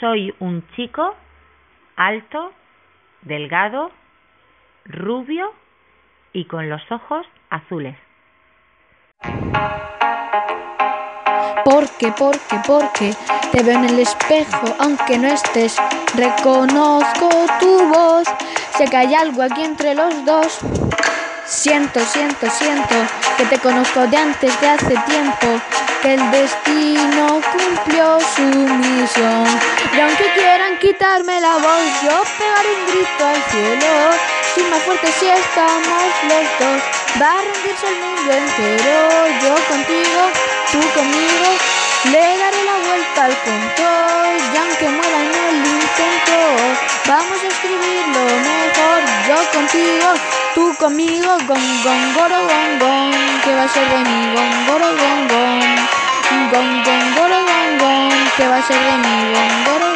Soy un chico alto, delgado, rubio y con los ojos azules. Porque, porque, porque te veo en el espejo, aunque no estés. Reconozco tu voz, sé que hay algo aquí entre los dos. Siento, siento, siento que te conozco de antes de hace tiempo, que el destino cumplió su misión. Quitarme la voz, yo pegaré un grito al cielo. Sin más fuerte si estamos los dos, va a rendirse el mundo entero. Yo contigo, tú conmigo, le daré la vuelta al control. Y aunque muera en el intento, vamos a escribir lo mejor. Yo contigo, tú conmigo, gong gong goro gong gong, que va a ser de mí, gong goro gong gong, gong gong goro gong gong, que va a ser de mí, gong goro